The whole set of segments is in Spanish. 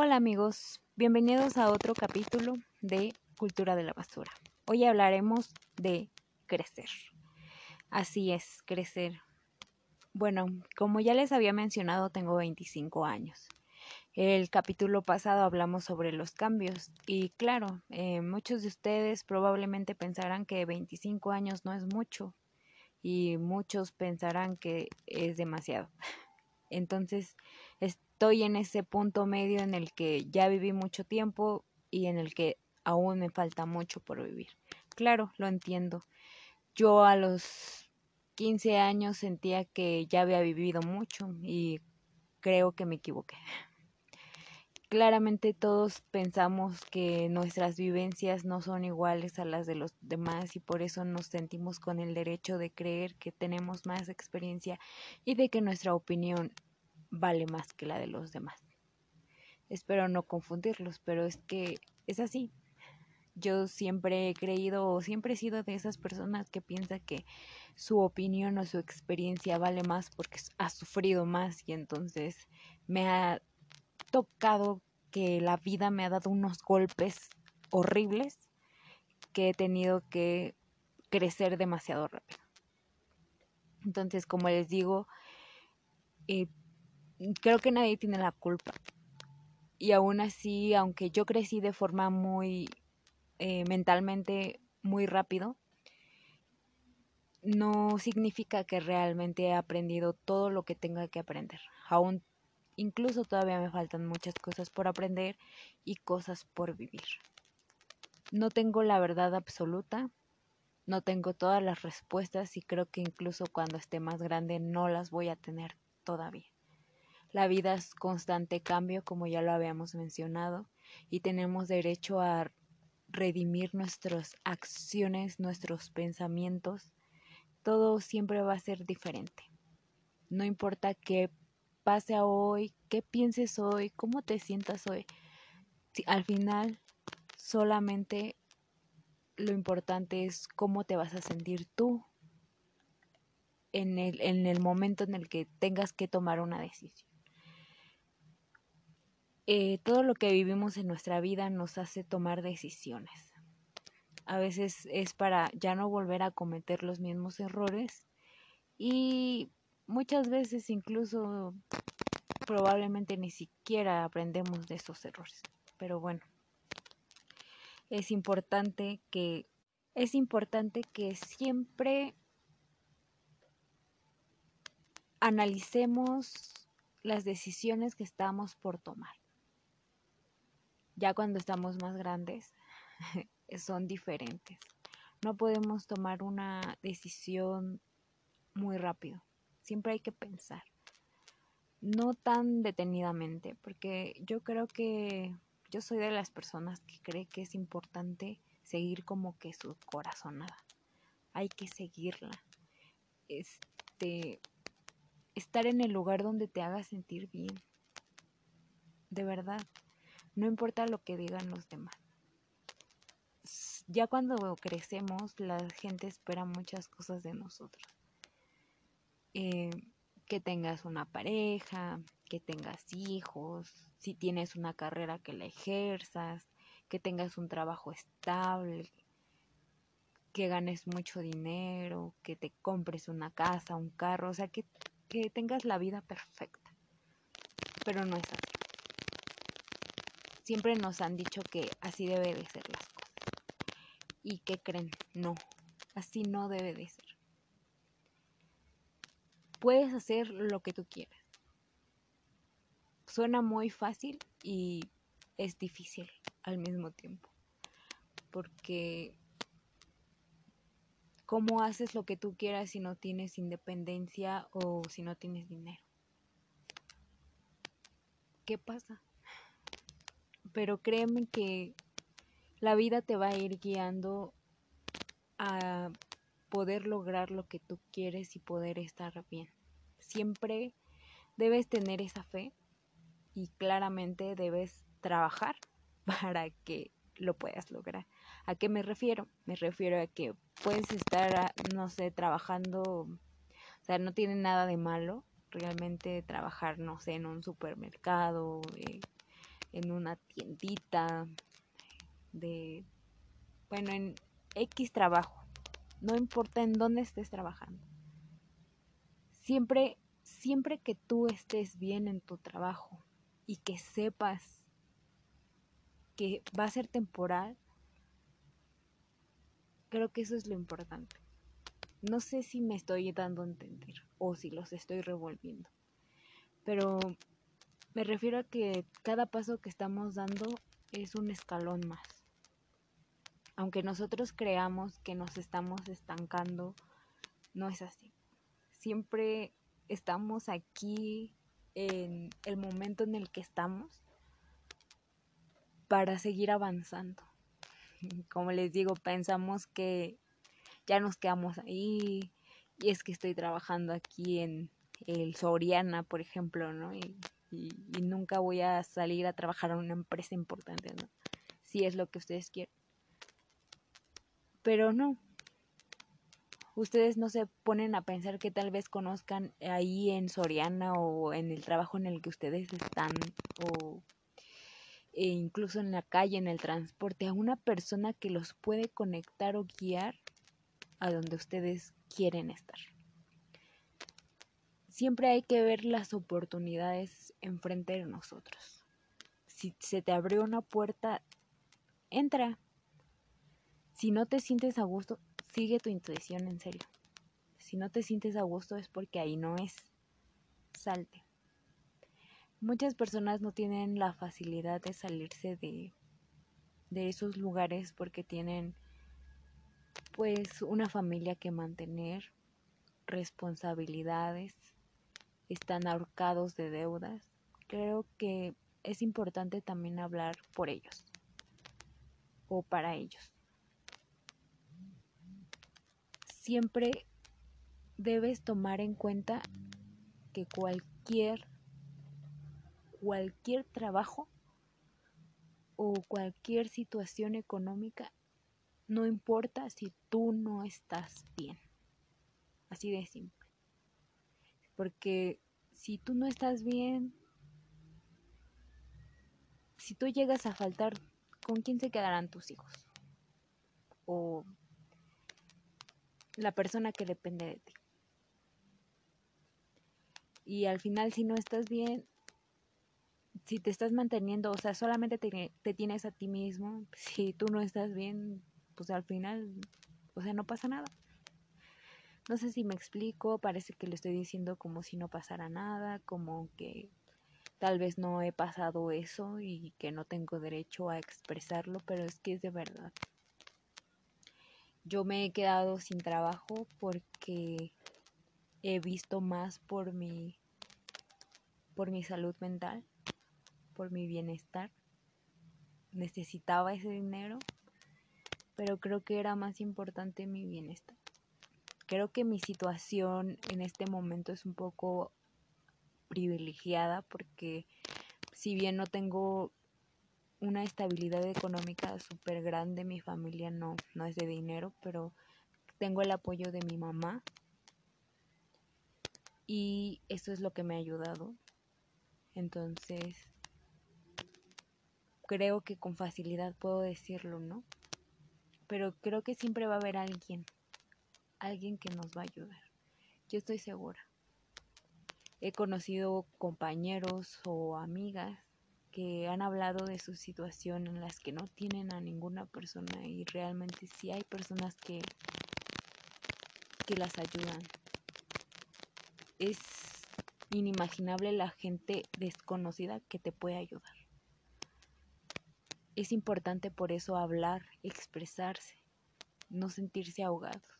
Hola amigos, bienvenidos a otro capítulo de Cultura de la Basura. Hoy hablaremos de crecer. Así es, crecer. Bueno, como ya les había mencionado, tengo 25 años. El capítulo pasado hablamos sobre los cambios y claro, eh, muchos de ustedes probablemente pensarán que 25 años no es mucho y muchos pensarán que es demasiado. Entonces, estoy en ese punto medio en el que ya viví mucho tiempo y en el que aún me falta mucho por vivir. Claro, lo entiendo. Yo a los 15 años sentía que ya había vivido mucho y creo que me equivoqué. Claramente todos pensamos que nuestras vivencias no son iguales a las de los demás y por eso nos sentimos con el derecho de creer que tenemos más experiencia y de que nuestra opinión vale más que la de los demás. Espero no confundirlos, pero es que es así. Yo siempre he creído o siempre he sido de esas personas que piensa que su opinión o su experiencia vale más porque ha sufrido más y entonces me ha tocado que la vida me ha dado unos golpes horribles que he tenido que crecer demasiado rápido. Entonces, como les digo, eh, creo que nadie tiene la culpa. Y aún así, aunque yo crecí de forma muy eh, mentalmente muy rápido, no significa que realmente he aprendido todo lo que tenga que aprender. Aún Incluso todavía me faltan muchas cosas por aprender y cosas por vivir. No tengo la verdad absoluta, no tengo todas las respuestas y creo que incluso cuando esté más grande no las voy a tener todavía. La vida es constante cambio, como ya lo habíamos mencionado, y tenemos derecho a redimir nuestras acciones, nuestros pensamientos. Todo siempre va a ser diferente. No importa qué pase hoy, qué pienses hoy, cómo te sientas hoy. Al final, solamente lo importante es cómo te vas a sentir tú en el, en el momento en el que tengas que tomar una decisión. Eh, todo lo que vivimos en nuestra vida nos hace tomar decisiones. A veces es para ya no volver a cometer los mismos errores y muchas veces incluso probablemente ni siquiera aprendemos de esos errores. Pero bueno, es importante que es importante que siempre analicemos las decisiones que estamos por tomar. Ya cuando estamos más grandes son diferentes. No podemos tomar una decisión muy rápido siempre hay que pensar. No tan detenidamente, porque yo creo que yo soy de las personas que cree que es importante seguir como que su corazonada. Hay que seguirla. Este estar en el lugar donde te haga sentir bien. De verdad, no importa lo que digan los demás. Ya cuando crecemos, la gente espera muchas cosas de nosotros. Eh, que tengas una pareja, que tengas hijos, si tienes una carrera que la ejerzas, que tengas un trabajo estable, que ganes mucho dinero, que te compres una casa, un carro, o sea, que, que tengas la vida perfecta. Pero no es así. Siempre nos han dicho que así debe de ser las cosas. ¿Y qué creen? No, así no debe de ser puedes hacer lo que tú quieras. Suena muy fácil y es difícil al mismo tiempo. Porque ¿cómo haces lo que tú quieras si no tienes independencia o si no tienes dinero? ¿Qué pasa? Pero créeme que la vida te va a ir guiando a poder lograr lo que tú quieres y poder estar bien. Siempre debes tener esa fe y claramente debes trabajar para que lo puedas lograr. ¿A qué me refiero? Me refiero a que puedes estar, no sé, trabajando, o sea, no tiene nada de malo realmente trabajar, no sé, en un supermercado, eh, en una tiendita de, bueno, en X trabajo, no importa en dónde estés trabajando. Siempre, siempre que tú estés bien en tu trabajo y que sepas que va a ser temporal, creo que eso es lo importante. No sé si me estoy dando a entender o si los estoy revolviendo, pero me refiero a que cada paso que estamos dando es un escalón más. Aunque nosotros creamos que nos estamos estancando, no es así. Siempre estamos aquí en el momento en el que estamos para seguir avanzando. Como les digo, pensamos que ya nos quedamos ahí y es que estoy trabajando aquí en el Soriana, por ejemplo, ¿no? Y, nunca voy a salir a trabajar en una empresa importante, ¿no? Si es lo que ustedes quieren. Pero no. Ustedes no se ponen a pensar que tal vez conozcan ahí en Soriana o en el trabajo en el que ustedes están o e incluso en la calle, en el transporte, a una persona que los puede conectar o guiar a donde ustedes quieren estar. Siempre hay que ver las oportunidades enfrente de nosotros. Si se te abrió una puerta, entra. Si no te sientes a gusto, sigue tu intuición en serio. Si no te sientes a gusto es porque ahí no es. Salte. Muchas personas no tienen la facilidad de salirse de, de esos lugares porque tienen pues una familia que mantener, responsabilidades, están ahorcados de deudas. Creo que es importante también hablar por ellos o para ellos. Siempre debes tomar en cuenta que cualquier cualquier trabajo o cualquier situación económica, no importa si tú no estás bien. Así de simple. Porque si tú no estás bien, si tú llegas a faltar, ¿con quién se quedarán tus hijos? O la persona que depende de ti. Y al final si no estás bien, si te estás manteniendo, o sea, solamente te, tienes a ti mismo, si tú no estás bien, pues al final, o sea, no pasa nada. No sé si me explico, parece que le estoy diciendo como si no pasara nada, como que tal vez no he pasado eso y que no tengo derecho a expresarlo, pero es que es de verdad. Yo me he quedado sin trabajo porque he visto más por mi por mi salud mental por mi bienestar. Necesitaba ese dinero, pero creo que era más importante mi bienestar. Creo que mi situación en este momento es un poco privilegiada porque si bien no tengo una estabilidad económica súper grande, mi familia no, no es de dinero, pero tengo el apoyo de mi mamá y eso es lo que me ha ayudado. Entonces, creo que con facilidad puedo decirlo, ¿no? Pero creo que siempre va a haber alguien, alguien que nos va a ayudar. Yo estoy segura. He conocido compañeros o amigas que han hablado de su situación en las que no tienen a ninguna persona y realmente sí hay personas que, que las ayudan. Es inimaginable la gente desconocida que te puede ayudar. Es importante por eso hablar, expresarse, no sentirse ahogados.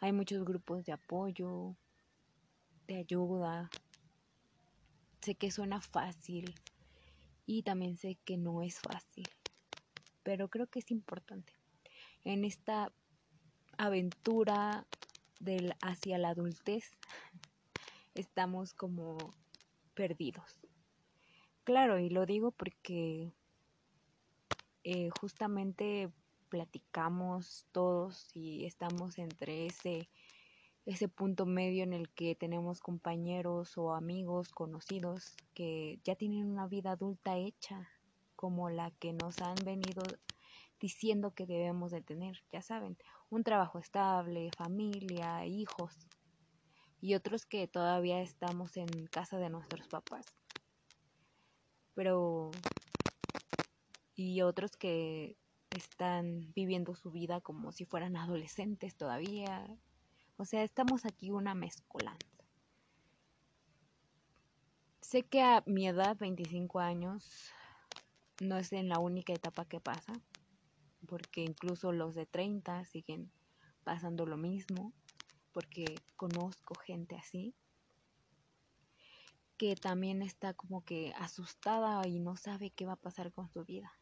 Hay muchos grupos de apoyo, de ayuda. Sé que suena fácil y también sé que no es fácil, pero creo que es importante. En esta aventura del hacia la adultez estamos como perdidos. Claro, y lo digo porque eh, justamente platicamos todos y estamos entre ese ese punto medio en el que tenemos compañeros o amigos conocidos que ya tienen una vida adulta hecha como la que nos han venido diciendo que debemos de tener, ya saben, un trabajo estable, familia, hijos, y otros que todavía estamos en casa de nuestros papás. Pero y otros que están viviendo su vida como si fueran adolescentes todavía. O sea, estamos aquí una mezcolanza. Sé que a mi edad, 25 años, no es en la única etapa que pasa, porque incluso los de 30 siguen pasando lo mismo, porque conozco gente así, que también está como que asustada y no sabe qué va a pasar con su vida.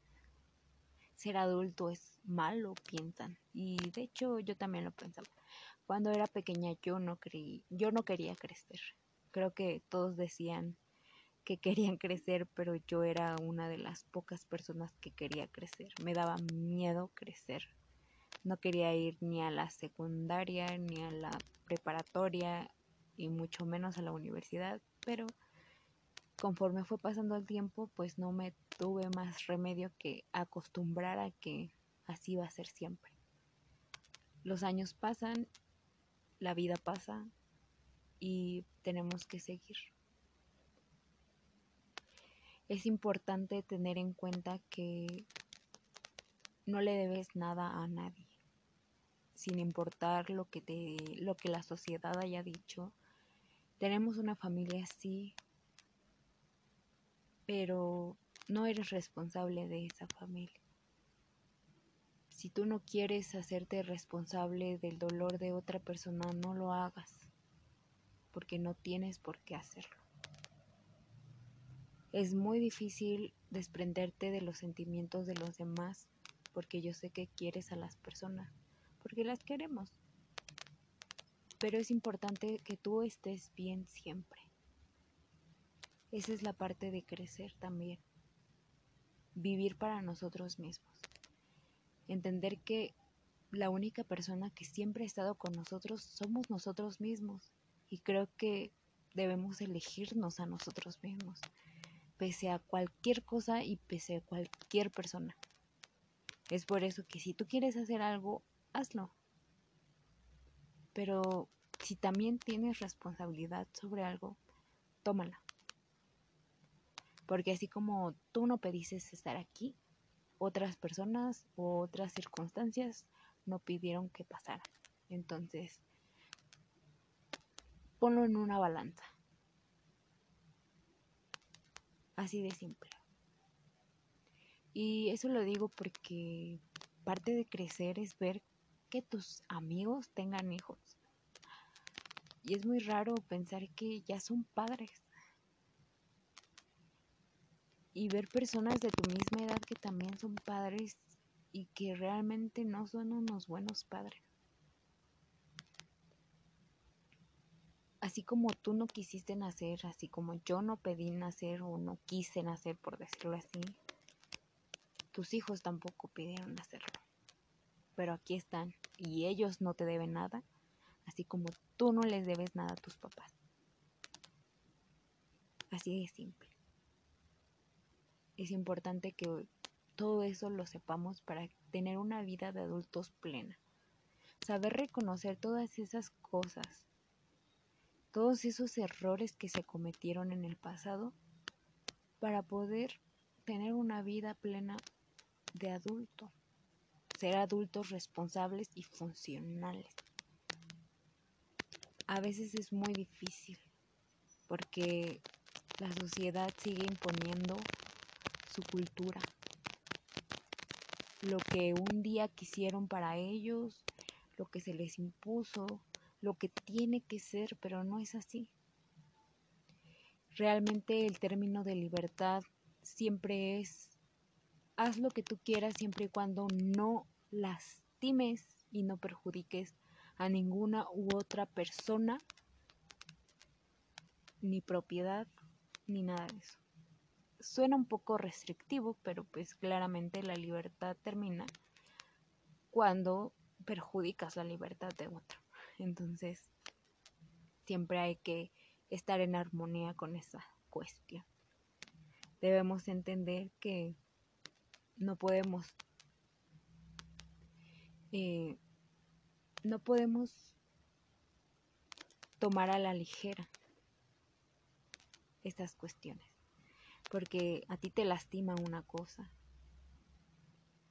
Ser adulto es malo, piensan. Y de hecho yo también lo pensaba. Cuando era pequeña yo no creí, yo no quería crecer. Creo que todos decían que querían crecer, pero yo era una de las pocas personas que quería crecer. Me daba miedo crecer. No quería ir ni a la secundaria, ni a la preparatoria, y mucho menos a la universidad, pero conforme fue pasando el tiempo, pues no me tuve más remedio que acostumbrar a que así va a ser siempre. Los años pasan, la vida pasa y tenemos que seguir es importante tener en cuenta que no le debes nada a nadie, sin importar lo que te, lo que la sociedad haya dicho. Tenemos una familia sí, pero no eres responsable de esa familia. Si tú no quieres hacerte responsable del dolor de otra persona, no lo hagas, porque no tienes por qué hacerlo es muy difícil desprenderte de los sentimientos de los demás porque yo sé que quieres a las personas, porque las queremos. Pero es importante que tú estés bien siempre. Esa es la parte de crecer también. Vivir para nosotros mismos. Entender que la única persona que siempre ha estado con nosotros somos nosotros mismos. Y creo que debemos elegirnos a nosotros mismos pese a cualquier cosa y pese a cualquier persona. Es por eso que si tú quieres hacer algo, hazlo. Pero si también tienes responsabilidad sobre algo, tómala. Porque así como tú no pediste estar aquí, otras personas o otras circunstancias no pidieron que pasara. Entonces, ponlo en una balanza. Así de simple. Y eso lo digo porque parte de crecer es ver que tus amigos tengan hijos. Y es muy raro pensar que ya son padres. Y ver personas de tu misma edad que también son padres y que realmente no son unos buenos padres. así como tú no quisiste nacer, así como yo no pedí nacer o no quise nacer, por decirlo así, tus hijos tampoco pidieron nacerlo. Pero aquí están y ellos no te deben nada, así como tú no les debes nada a tus papás. Así de simple. Es importante que todo eso lo sepamos para tener una vida de adultos plena. Saber reconocer todas esas cosas todos esos errores que se cometieron en el pasado para poder tener una vida plena de adulto, ser adultos responsables y funcionales. A veces es muy difícil porque la sociedad sigue imponiendo su cultura, lo que un día quisieron para ellos, lo que se les impuso, lo que tiene que ser, pero no es así. Realmente el término de libertad siempre es haz lo que tú quieras siempre y cuando no lastimes y no perjudiques a ninguna u otra persona, ni propiedad, ni nada de eso. Suena un poco restrictivo, pero pues claramente la libertad termina cuando perjudicas la libertad de otro. Entonces, siempre hay que estar en armonía con esa cuestión. Debemos entender que no podemos eh, no podemos tomar a la ligera estas cuestiones, porque a ti te lastima una cosa.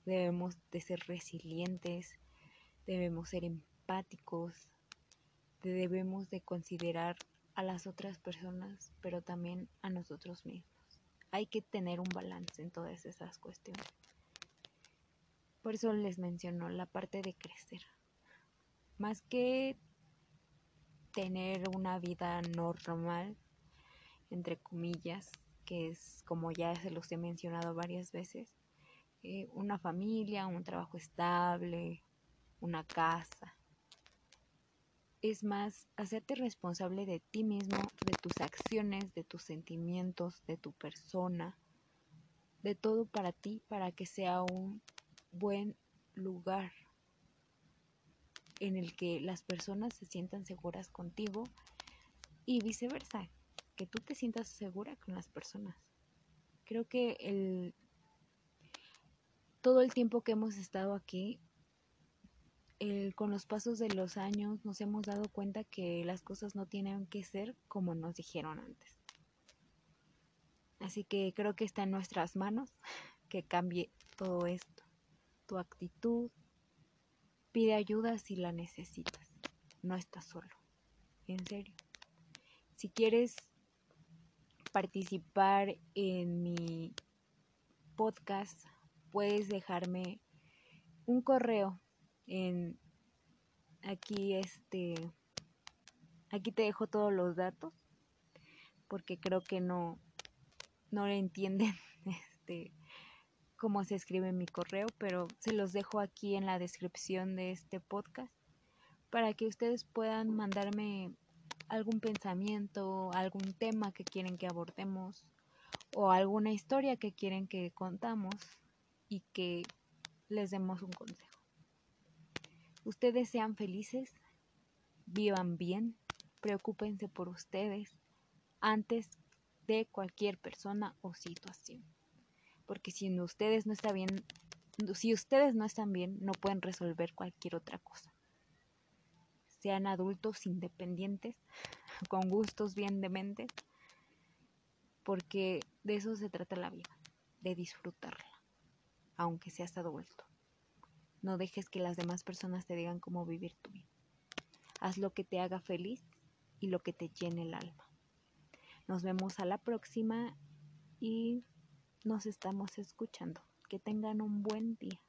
Debemos de ser resilientes, debemos ser empáticos, debemos de considerar a las otras personas, pero también a nosotros mismos. Hay que tener un balance en todas esas cuestiones. Por eso les menciono la parte de crecer. Más que tener una vida normal, entre comillas, que es como ya se los he mencionado varias veces, eh, una familia, un trabajo estable, una casa. Es más, hacerte responsable de ti mismo, de tus acciones, de tus sentimientos, de tu persona, de todo para ti, para que sea un buen lugar en el que las personas se sientan seguras contigo y viceversa, que tú te sientas segura con las personas. Creo que el todo el tiempo que hemos estado aquí, con los pasos de los años nos hemos dado cuenta que las cosas no tienen que ser como nos dijeron antes. Así que creo que está en nuestras manos que cambie todo esto tu actitud. Pide ayuda si la necesitas. No estás solo. En serio. Si quieres participar en mi podcast, puedes dejarme un correo en aquí este aquí te dejo todos los datos porque creo que no no le entienden este cómo se escribe mi correo, pero se los dejo aquí en la descripción de este podcast para que ustedes puedan mandarme algún pensamiento, algún tema que quieren que abordemos o alguna historia que quieren que contamos y que les demos un consejo. Ustedes sean felices, vivan bien, preocúpense por ustedes antes de cualquier persona o situación porque si ustedes no están bien, si ustedes no están bien, no pueden resolver cualquier otra cosa. Sean adultos independientes, con gustos bien dementes, porque de eso se trata la vida, de disfrutarla, aunque seas adulto. No dejes que las demás personas te digan cómo vivir tu vida. Haz lo que te haga feliz y lo que te llene el alma. Nos vemos a la próxima y nos estamos escuchando. Que tengan un buen día.